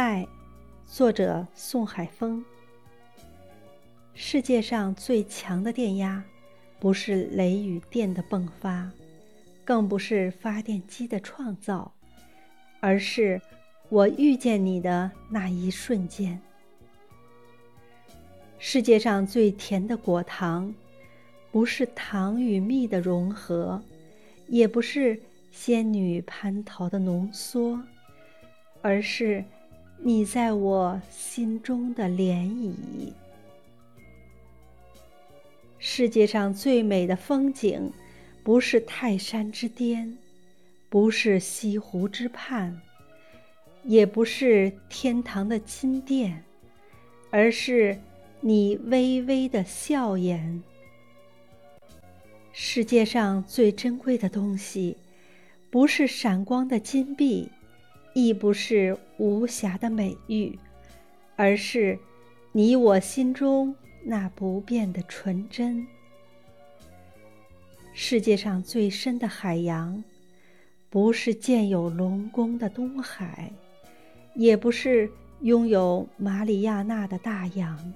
爱，作者宋海峰。世界上最强的电压，不是雷雨电的迸发，更不是发电机的创造，而是我遇见你的那一瞬间。世界上最甜的果糖，不是糖与蜜的融合，也不是仙女蟠桃的浓缩，而是。你在我心中的涟漪。世界上最美的风景，不是泰山之巅，不是西湖之畔，也不是天堂的金殿，而是你微微的笑颜。世界上最珍贵的东西，不是闪光的金币。亦不是无瑕的美玉，而是你我心中那不变的纯真。世界上最深的海洋，不是建有龙宫的东海，也不是拥有马里亚纳的大洋，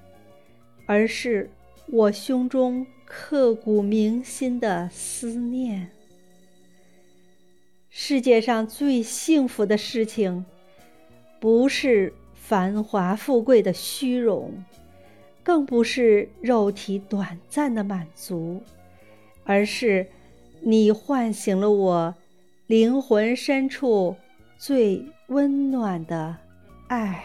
而是我胸中刻骨铭心的思念。世界上最幸福的事情，不是繁华富贵的虚荣，更不是肉体短暂的满足，而是你唤醒了我灵魂深处最温暖的爱。